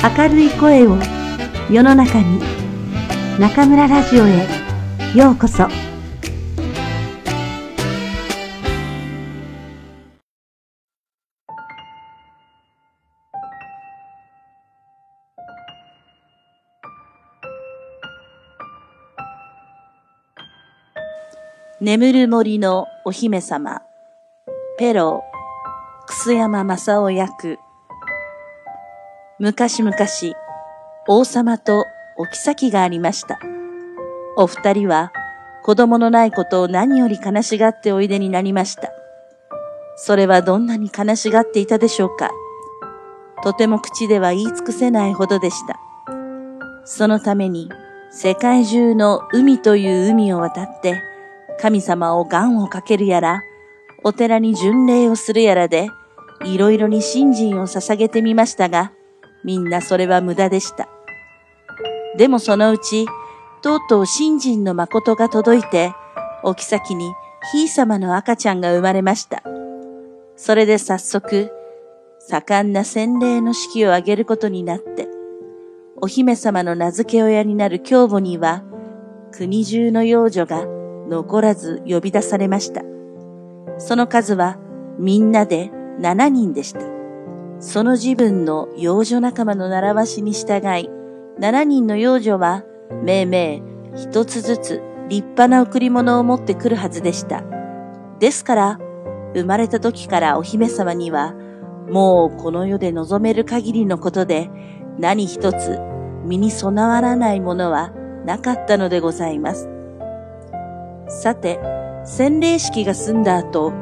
明るい声を世の中に中村ラジオへようこそ眠る森のお姫様、ペロ、楠山正夫役。昔々、王様とお妃がありました。お二人は子供のないことを何より悲しがっておいでになりました。それはどんなに悲しがっていたでしょうか。とても口では言い尽くせないほどでした。そのために世界中の海という海を渡って神様を願をかけるやら、お寺に巡礼をするやらで、いろいろに信心を捧げてみましたが、みんなそれは無駄でした。でもそのうち、とうとう信心の誠が届いて、お妃にひい様の赤ちゃんが生まれました。それで早速、盛んな洗礼の式を挙げることになって、お姫様の名付け親になる教母には、国中の幼女が残らず呼び出されました。その数はみんなで7人でした。その自分の幼女仲間の習わしに従い、7人の幼女は、めいめい一つずつ立派な贈り物を持ってくるはずでした。ですから、生まれた時からお姫様には、もうこの世で望める限りのことで、何一つ身に備わらないものはなかったのでございます。さて、洗礼式が済んだ後、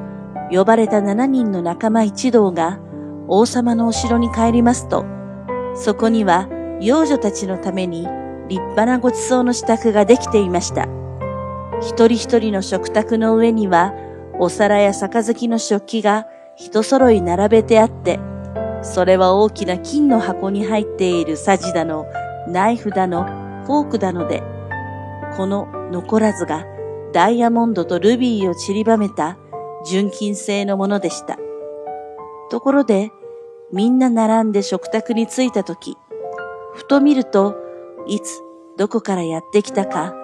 呼ばれた7人の仲間一同が王様のお城に帰りますと、そこには幼女たちのために立派なご馳走の支度ができていました。一人一人の食卓の上には、お皿や杯の食器が一揃い並べてあって、それは大きな金の箱に入っているさじだの、ナイフだの、フォークだので、この残らずがダイヤモンドとルビーを散りばめた純金製のものでした。ところで、みんな並んで食卓に着いたとき、ふと見ると、いつ、どこからやってきたか、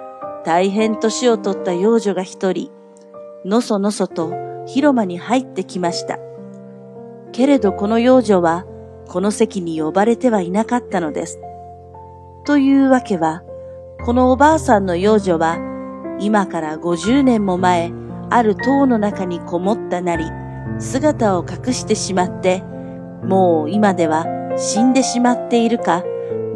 大変年を取った幼女が一人、のそのそと広間に入ってきました。けれどこの幼女は、この席に呼ばれてはいなかったのです。というわけは、このおばあさんの幼女は、今から50年も前、ある塔の中にこもったなり、姿を隠してしまって、もう今では死んでしまっているか、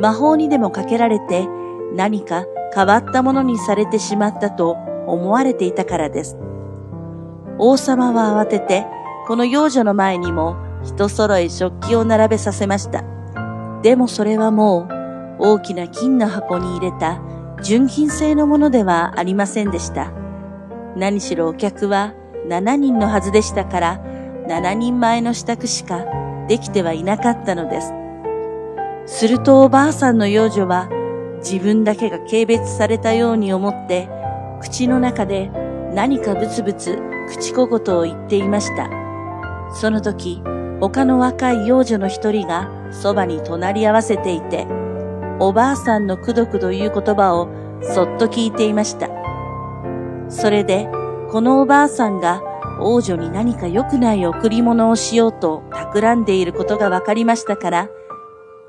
魔法にでもかけられて何か変わったものにされてしまったと思われていたからです。王様は慌てて、この幼女の前にも一揃い食器を並べさせました。でもそれはもう大きな金の箱に入れた純金製のものではありませんでした。何しろお客は7人のはずでしたから、7人前の支度しかできてはいなかったのです。するとおばあさんの幼女は自分だけが軽蔑されたように思って、口の中で何かブツブツ口小言を言っていました。その時、他の若い幼女の一人がそばに隣り合わせていて、おばあさんのくどくど言う言葉をそっと聞いていました。それで、このおばあさんが王女に何か良くない贈り物をしようと企んでいることが分かりましたから、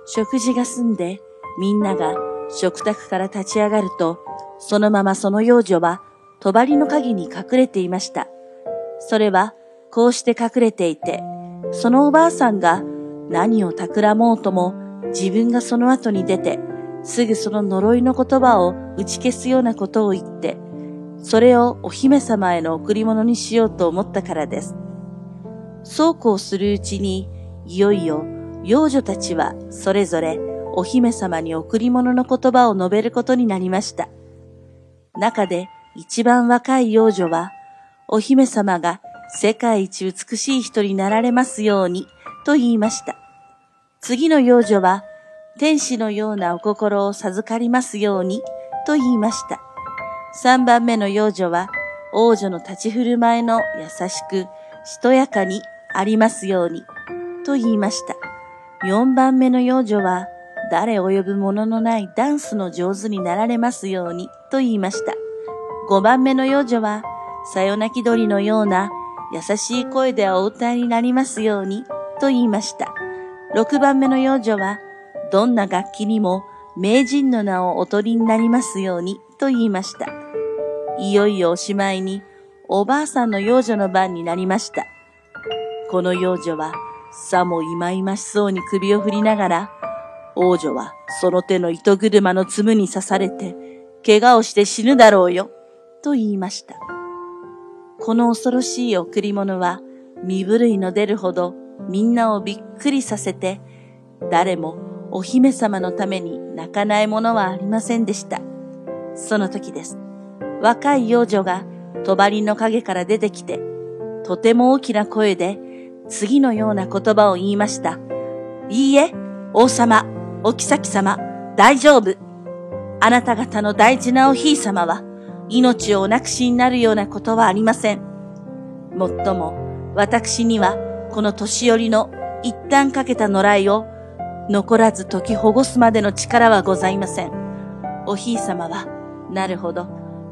食事が済んでみんなが食卓から立ち上がると、そのままその幼女は帳の陰に隠れていました。それはこうして隠れていて、そのおばあさんが何を企もうとも自分がその後に出て、すぐその呪いの言葉を打ち消すようなことを言って、それをお姫様への贈り物にしようと思ったからです。そうこうするうちに、いよいよ幼女たちはそれぞれお姫様に贈り物の言葉を述べることになりました。中で一番若い幼女は、お姫様が世界一美しい人になられますようにと言いました。次の幼女は、天使のようなお心を授かりますようにと言いました。三番目の幼女は、王女の立ち振る舞いの優しく、しとやかにありますようにと言いました。四番目の幼女は、誰及ぶもののないダンスの上手になられますようにと言いました。5番目の幼女は、さよなき鳥のような優しい声でお歌いになりますようにと言いました。6番目の幼女は、どんな楽器にも名人の名をお取りになりますようにと言いました。いよいよおしまいに、おばあさんの幼女の番になりました。この幼女は、さもいまいましそうに首を振りながら、王女はその手の糸車のつむに刺されて、怪我をして死ぬだろうよ、と言いました。この恐ろしい贈り物は、身震いの出るほどみんなをびっくりさせて、誰もお姫様のために泣かないものはありませんでした。その時です。若い幼女が帳の影から出てきて、とても大きな声で次のような言葉を言いました。いいえ、王様、お妃様、大丈夫。あなた方の大事なおひい様は、命をお亡くしになるようなことはありません。もっとも、私には、この年寄りの一旦かけた野良を、残らず解き保護すまでの力はございません。おひい様は、なるほど、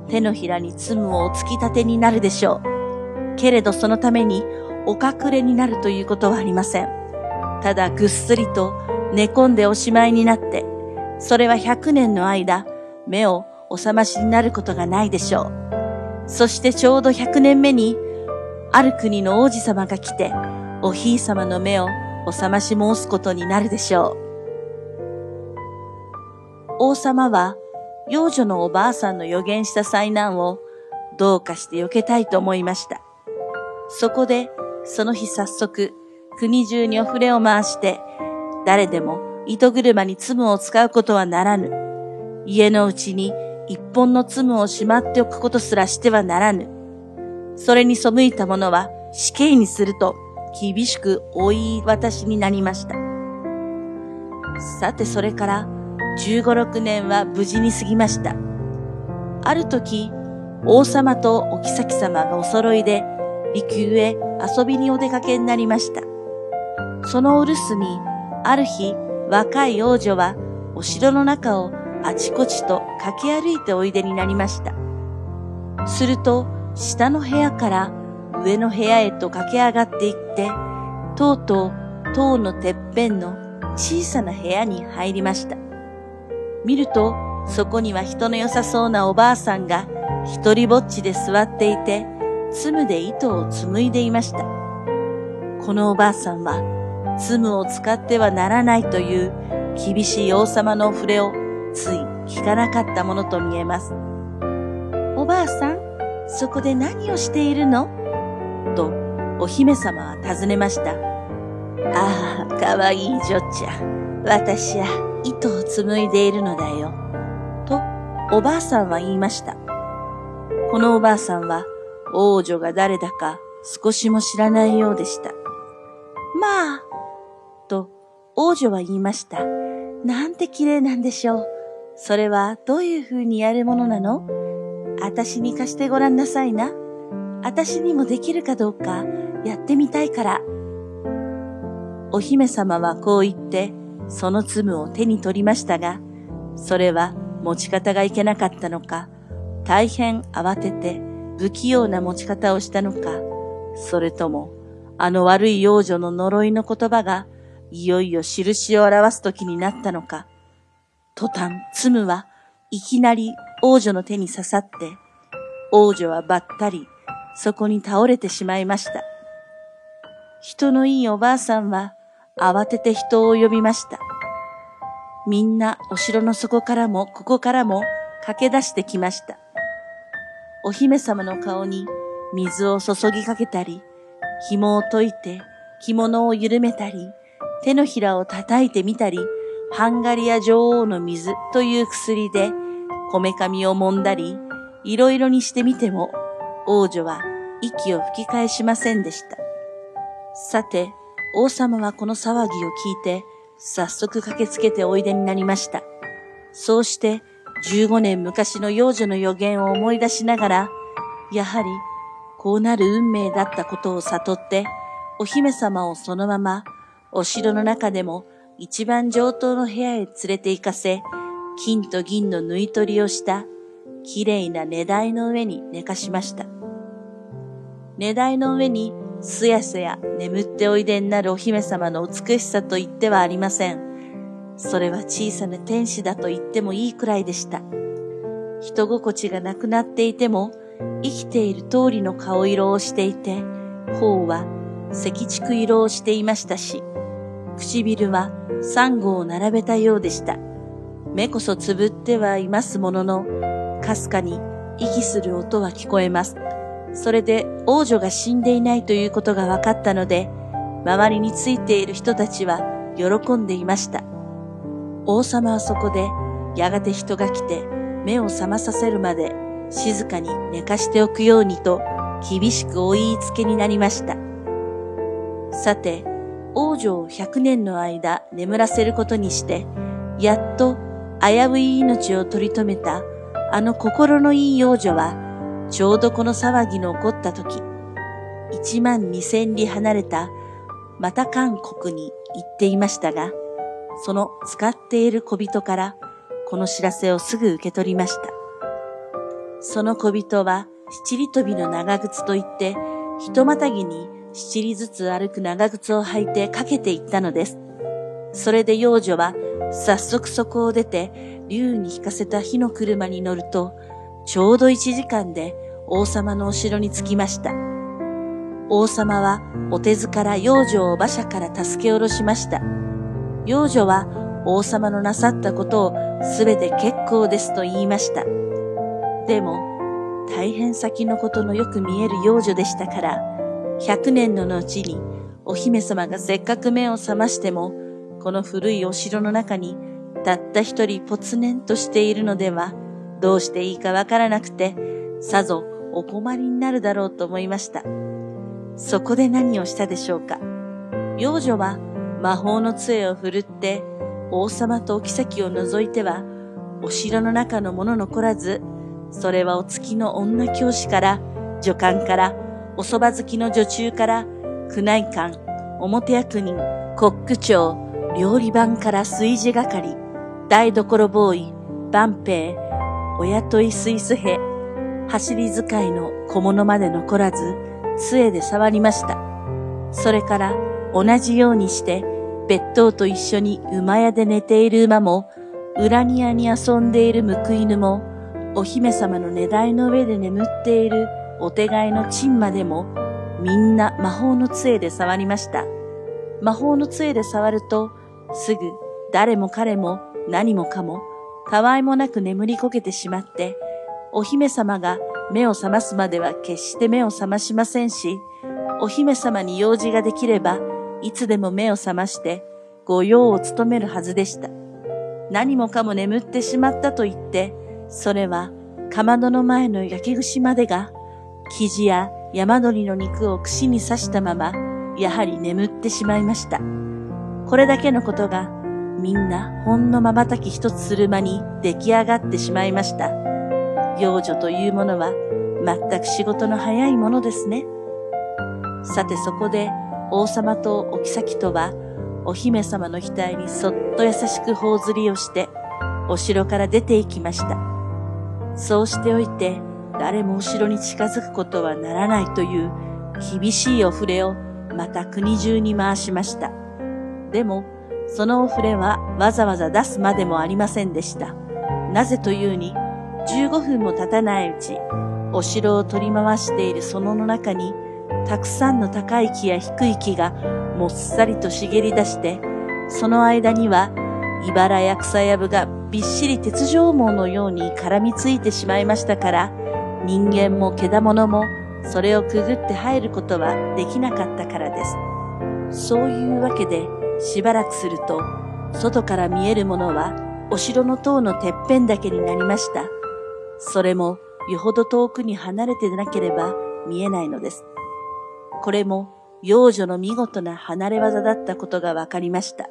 手のひらに積むを突き立てになるでしょう。けれどそのために、お隠れになるということはありません。ただぐっすりと寝込んでおしまいになって、それは100年の間、目を収ましになることがないでしょう。そしてちょうど100年目に、ある国の王子様が来て、おひい様の目を収まし申すことになるでしょう。王様は、幼女のおばあさんの予言した災難を、どうかして避けたいと思いました。そこで、その日早速、国中にお触れを回して、誰でも糸車に積むを使うことはならぬ。家のうちに一本の積むをしまっておくことすらしてはならぬ。それに背いた者は死刑にすると厳しく追い渡しになりました。さてそれから15、6年は無事に過ぎました。ある時、王様とお妃様がお揃いで離宮へ遊びにお出かけになりました。そのお留守にある日、若い王女はお城の中をあちこちと駆け歩いておいでになりました。すると、下の部屋から上の部屋へと駆け上がっていって、とうとう塔のてっぺんの小さな部屋に入りました。見ると、そこには人の良さそうなおばあさんが一人ぼっちで座っていて、つむで糸を紡いでいました。このおばあさんはツムを使ってはならないという厳しい王様の触れをつい聞かなかったものと見えます。おばあさん、そこで何をしているの？と、お姫様は尋ねました。ああ、かわいい女ちゃ。私は糸を紡いでいるのだよ。と、おばあさんは言いました。このおばあさんは、王女が誰だか少しも知らないようでした。まあ、と王女は言いました。なんて綺麗なんでしょう。それはどういう風にやるものなの？あたしに貸してごらんなさいな。あたしにもできるかどうかやってみたいから。お姫様はこう言って、その粒を手に取りましたが、それは持ち方がいけなかったのか、大変慌てて不器用な持ち方をしたのか、それとも、あの悪い幼女の呪いの言葉がいよいよ印を表す時になったのか、途端、ツムはいきなり王女の手に刺さって、王女はばったりそこに倒れてしまいました。人のいいおばあさんは慌てて人を呼びました。みんなお城の底からもここからも駆け出してきました。お姫様の顔に水を注ぎかけたり、紐を解いて着物を緩めたり、手のひらを叩いてみたり、ハンガリア女王の水という薬で、こめかみを揉んだり、いろいろにしてみても、王女は息を吹き返しませんでした。さて、王様はこの騒ぎを聞いて、早速駆けつけておいでになりました。そうして、15年昔の幼女の予言を思い出しながら、やはり、こうなる運命だったことを悟って、お姫様をそのままお城の中でも一番上等の部屋へ連れて行かせ、金と銀の縫い取りをした綺麗な寝台の上に寝かしました。寝台の上にすやすや眠っておいでになるお姫様の美しさと言ってはありません。それは小さな天使だと言ってもいいくらいでした。人心地がなくなっていても、生きている通りの顔色をしていて、頬は赤竹色をしていましたし、唇はサンゴを並べたようでした。目こそつぶってはいますものの、かすかに息する音は聞こえます。それで王女が死んでいないということが分かったので、周りについている人たちは喜んでいました。王様はそこで、やがて人が来て目を覚まさせるまで静かに寝かしておくようにと厳しくお言いつけになりました。さて、王女を百年の間眠らせることにして、やっと危うい命を取り留めたあの心のいい王女は、ちょうどこの騒ぎの起こった時、一万二千里離れたまた韓国に行っていましたが、その使っている小人からこの知らせをすぐ受け取りました。その小人は七里飛びの長靴といって、ひとまたぎに七里ずつ歩く長靴を履いてかけていったのです。それで幼女は早速そこを出て、竜に引かせた火の車に乗ると、ちょうど一時間で王様のお城に着きました。王様はお手ずから幼女を馬車から助け下ろしました。幼女は王様のなさったことをすべて結構ですと言いました。でも、大変先のことのよく見える幼女でしたから、百年の後にお姫様がせっかく目を覚ましても、この古いお城の中にたった一人ぽつねんとしているのでは、どうしていいかわからなくて、さぞお困りになるだろうと思いました。そこで何をしたでしょうか？幼女は魔法の杖を振るって王様とお妃を除いては、お城の中のもの残らず、それはお月の女教師から、女官から、お蕎麦好きの女中から、宮内官、表役人、コック長、料理番から炊事係、台所ボーイ、万兵、お雇いスイス兵、走り使いの小物まで残らず、杖で触りました。それから同じようにして、別当と一緒に馬屋で寝ている馬も、裏庭に遊んでいる報い犬も、お姫様の寝台の上で眠っているお手替えのチンまでも、みんな魔法の杖で触りました。魔法の杖で触ると、すぐ誰も彼も何もかも、たわいもなく眠りこけてしまって、お姫様が目を覚ますまでは決して目を覚ましませんし、お姫様に用事ができれば、いつでも目を覚まして御用を務めるはずでした。何もかも眠ってしまったと言って、それはかまどの前の焼き串までが、生地や山鳥の肉を串に刺したまま、やはり眠ってしまいました。これだけのことが、みんなほんの瞬き一つする間に出来上がってしまいました。幼女というものは、全く仕事の早いものですね。さてそこで、王様とお妃とは、お姫様の額にそっと優しく頬ずりをして、お城から出て行きました。そうしておいて、誰もお城に近づくことはならないという厳しいお触れをまた国中に回しました。でも、そのお触れはわざわざ出すまでもありませんでした。なぜというに、15分も経たないうち、お城を取り回している園の中にたくさんの高い木や低い木がもっさりと茂り出して、その間には、茨や草やぶがびっしり鉄条網のように絡みついてしまいましたから、人間も獣もそれをくぐって入ることはできなかったからです。そういうわけで、しばらくすると、外から見えるものは、お城の塔のてっぺんだけになりました。それも、よほど遠くに離れてなければ見えないのです。これも幼女の見事な離れ技だったことがわかりました。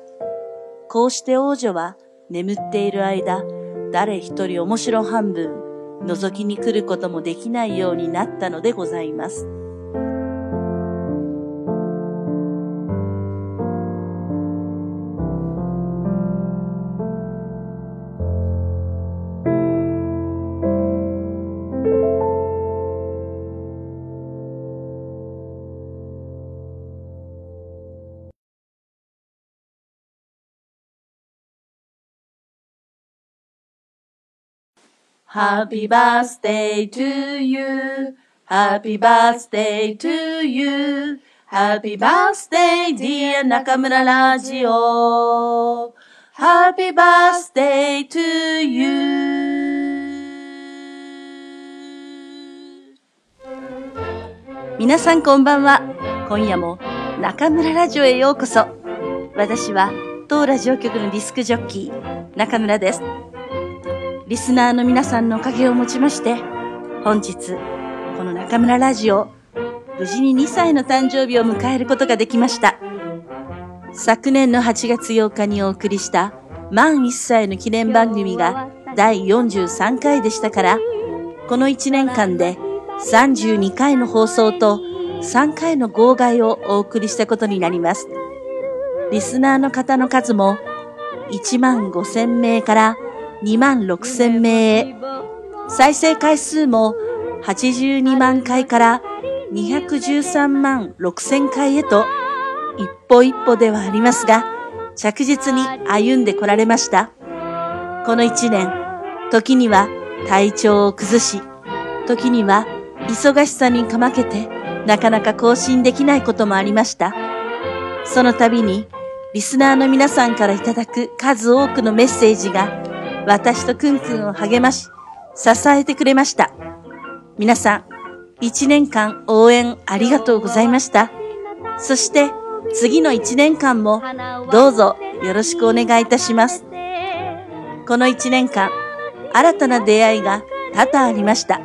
こうして王女は眠っている間、誰一人面白半分、覗きに来ることもできないようになったのでございます。Happy birthday to you. Happy birthday to you. Happy birthday dear 中村ラジオ。Happy birthday to you. 皆さんこんばんは。今夜も中村ラジオへようこそ。私は当ラジオ局のディスクジョッキー、中村です。リスナーの皆さんのおかげをもちまして、本日、この中村ラジオ、無事に2歳の誕生日を迎えることができました。昨年の8月8日にお送りした満1歳の記念番組が第43回でしたから、この1年間で32回の放送と3回の号外をお送りしたことになります。リスナーの方の数も1万5千名から2万6千名へ、再生回数も82万回から213万6千回へと、一歩一歩ではありますが、着実に歩んでこられました。この一年、時には体調を崩し、時には忙しさにかまけて、なかなか更新できないこともありました。その度に、リスナーの皆さんからいただく数多くのメッセージが、私とくんくんを励まし、支えてくれました。皆さん、一年間応援ありがとうございました。そして、次の一年間も、どうぞよろしくお願いいたします。この一年間、新たな出会いが多々ありました。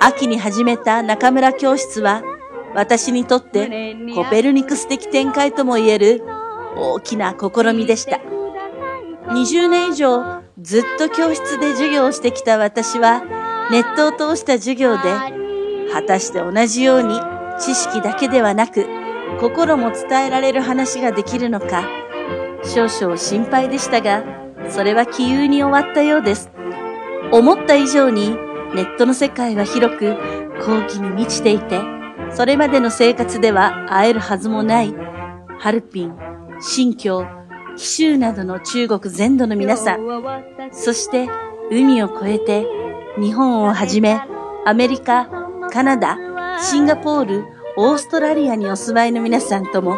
秋に始めた中村教室は、私にとってコペルニクス的展開とも言える大きな試みでした。20年以上ずっと教室で授業をしてきた私は、ネットを通した授業で、果たして同じように知識だけではなく、心も伝えられる話ができるのか、少々心配でしたが、それは気憂に終わったようです。思った以上にネットの世界は広く、好奇に満ちていて、それまでの生活では会えるはずもない、ハルピン、新疆、紀州などの中国全土の皆さん、そして海を越えて、日本をはじめ、アメリカ、カナダ、シンガポール、オーストラリアにお住まいの皆さんとも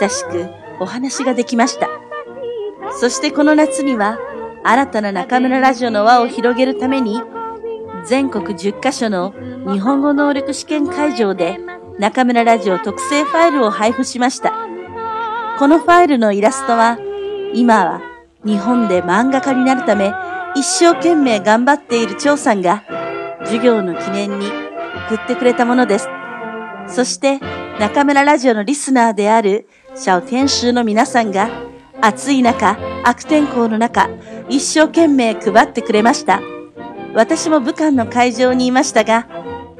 親しくお話ができました。そしてこの夏には新たな中村ラジオの輪を広げるために全国10カ所の日本語能力試験会場で中村ラジオ特製ファイルを配布しました。このファイルのイラストは今は日本で漫画家になるため一生懸命頑張っている張さんが授業の記念に送ってくれたものです。そして中村ラジオのリスナーであるシャオ天使の皆さんが暑い中、悪天候の中、一生懸命配ってくれました。私も武漢の会場にいましたが、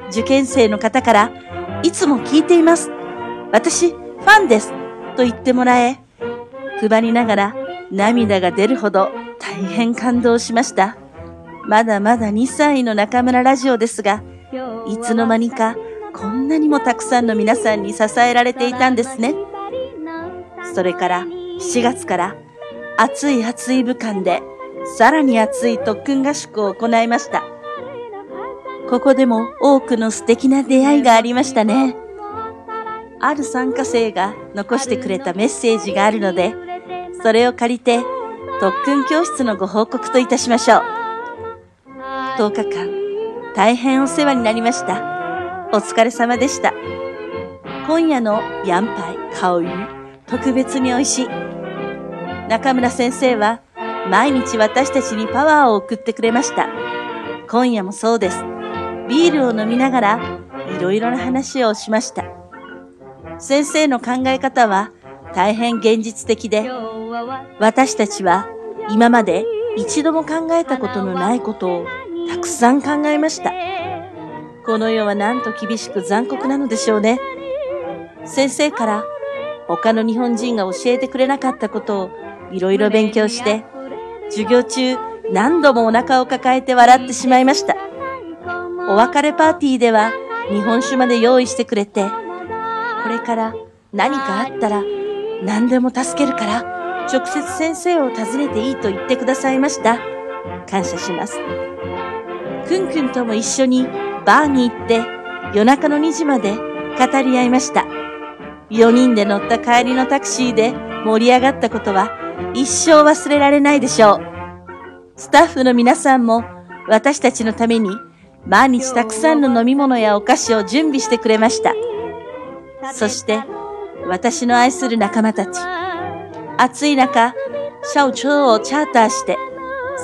受験生の方から、いつも聞いています。私、ファンです。と言ってもらえ、配りながら涙が出るほど大変感動しました。まだまだ2歳の中村ラジオですが、いつの間にかこんなにもたくさんの皆さんに支えられていたんですね。それから7月から暑い暑い武漢でさらに熱い特訓合宿を行いました。ここでも多くの素敵な出会いがありましたね。ある参加生が残してくれたメッセージがあるので、それを借りて特訓教室のご報告といたしましょう。10日間、大変お世話になりました。お疲れ様でした。今夜のヤンパイ、カオユ、特別に美味しい。中村先生は毎日私たちにパワーを送ってくれました。今夜もそうです。ビールを飲みながら、いろいろな話をしました。先生の考え方は大変現実的で、私たちは今まで一度も考えたことのないことをたくさん考えました。この世はなんと厳しく残酷なのでしょうね。先生から他の日本人が教えてくれなかったことをいろいろ勉強して、授業中何度もお腹を抱えて笑ってしまいました。お別れパーティーでは日本酒まで用意してくれて、これから何かあったら何でも助けるから直接先生を訪ねていいと言ってくださいました。感謝します。くんくんとも一緒にバーに行って夜中の2時まで語り合いました。4人で乗った帰りのタクシーで盛り上がったことは一生忘れられないでしょう。スタッフの皆さんも私たちのために毎日たくさんの飲み物やお菓子を準備してくれました。そして私の愛する仲間たち。暑い中、シャオチョウをチャーターして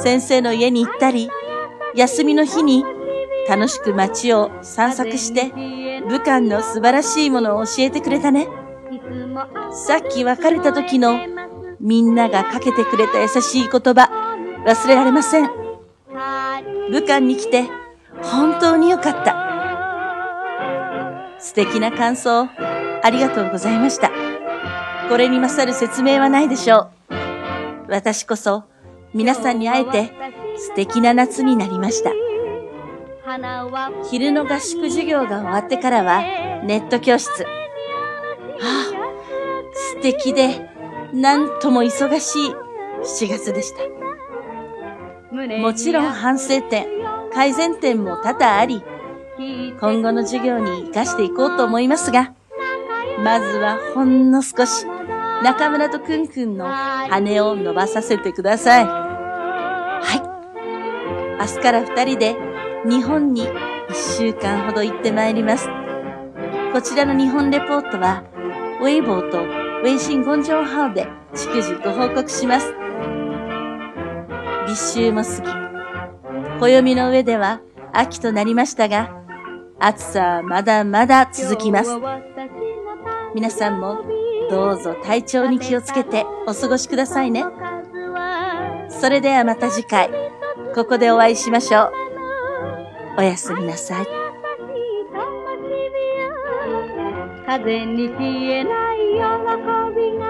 先生の家に行ったり、休みの日に楽しく街を散策して武漢の素晴らしいものを教えてくれたね。さっき別れた時のみんながかけてくれた優しい言葉忘れられません。武漢に来て本当によかった。素敵な感想ありがとうございました。これに勝る説明はないでしょう。私こそ皆さんに会えて素敵な夏になりました。昼の合宿授業が終わってからはネット教室。はあ、素敵でなんとも忙しい7月でした。もちろん反省点、改善点も多々あり、今後の授業に活かしていこうと思いますが、まずはほんの少し中村とくんくんの羽を伸ばさせてください。はい。明日から二人で日本に一週間ほど行ってまいります。こちらの日本レポートは、ウェイボーとウェイシンゴンジョンハオで逐次ご報告します。立秋も過ぎ、暦の上では秋となりましたが、暑さはまだまだ続きます。皆さんもどうぞ体調に気をつけてお過ごしくださいね。それではまた次回、ここでお会いしましょう。おやすみなさい。風に消えない喜びが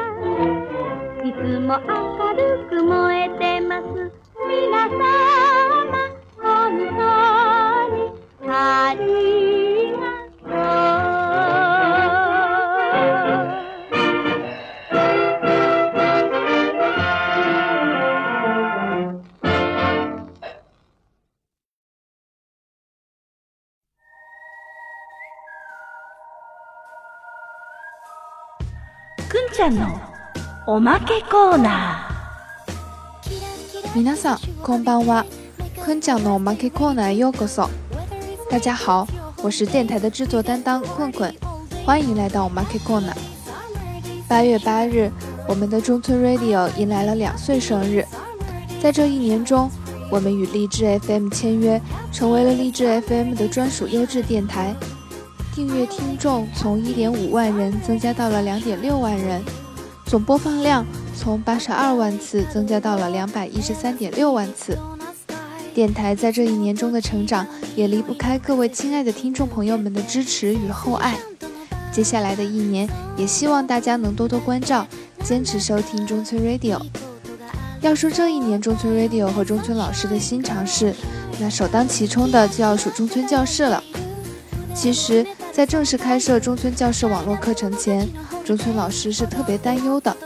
いつも明るく燃えてます皆様本当にありゃんのおまけコーナー。皆さんこんばんは。坤讲のおまけコーナーようこそ。大家好，我是电台的制作担当困困，欢迎来到我们 K Corner。八月八日，我们的中村 Radio 迎来了两岁生日。在这一年中，我们与励志 FM 签约，成为了励志 FM 的专属优质电台。 订阅听众从1.5万人增加到了2.6万人，总播放量从82万次增加到了213.6万次。电台在这一年中的成长，也离不开各位亲爱的听众朋友们的支持与厚爱。接下来的一年，也希望大家能多多关照，坚持收听中村 Radio。要说这一年中村 Radio 和中村老师的新尝试，那首当其冲的就要数中村教室了。其实。在正式开设中村教室网络课程前，中村老师是特别担忧的。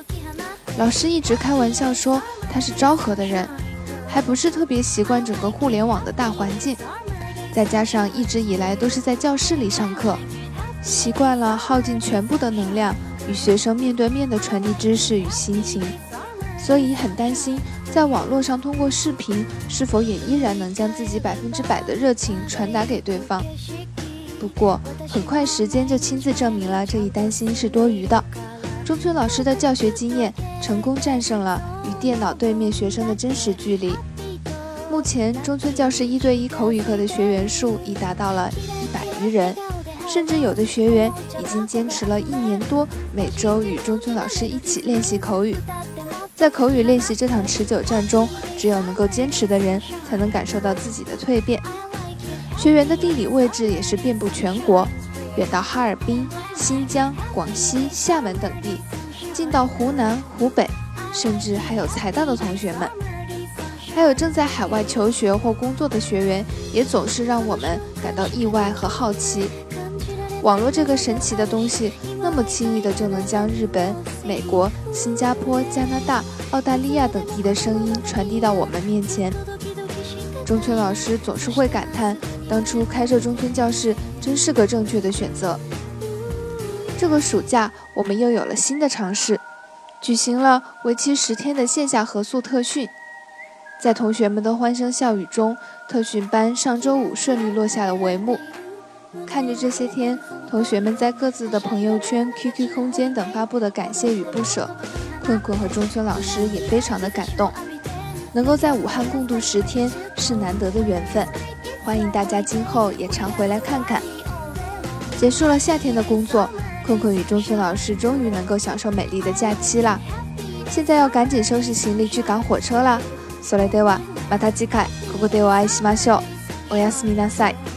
老师一直开玩笑说他是昭和的人，还不是特别习惯整个互联网的大环境。再加上一直以来都是在教室里上课，习惯了耗尽全部的能量与学生面对面的传递知识与心情，所以很担心在网络上通过视频是否也依然能将自己百分之百的热情传达给对方。不过，很快时间就亲自证明了这一担心是多余的。中村老师的教学经验成功战胜了与电脑对面学生的真实距离。目前，中村教师一对一口语课的学员数已达到了一百余人，甚至有的学员已经坚持了一年多，每周与中村老师一起练习口语。在口语练习这场持久战中，只有能够坚持的人，才能感受到自己的蜕变。学员的地理位置也是遍布全国，远到哈尔滨、新疆、广西、厦门等地，近到湖南、湖北，甚至还有财大的同学们，还有正在海外求学或工作的学员，也总是让我们感到意外和好奇。网络这个神奇的东西，那么轻易的就能将日本、美国、新加坡、加拿大、澳大利亚等地的声音传递到我们面前。中村老师总是会感叹，当初开设中村教室真是个正确的选择。这个暑假，我们又有了新的尝试，举行了为期十天的线下合宿特训。在同学们的欢声笑语中，特训班上周五顺利落下了帷幕。看着这些天同学们在各自的朋友圈、QQ 空间等发布的感谢与不舍，困困和中村老师也非常的感动。能够在武汉共度十天是难得的缘分，欢迎大家今后也常回来看看。结束了夏天的工作，困困与中村老师终于能够享受美丽的假期啦！现在要赶紧收拾行李去赶火车啦。それではまた次回ここでお会いしましょう。おやすみなさい。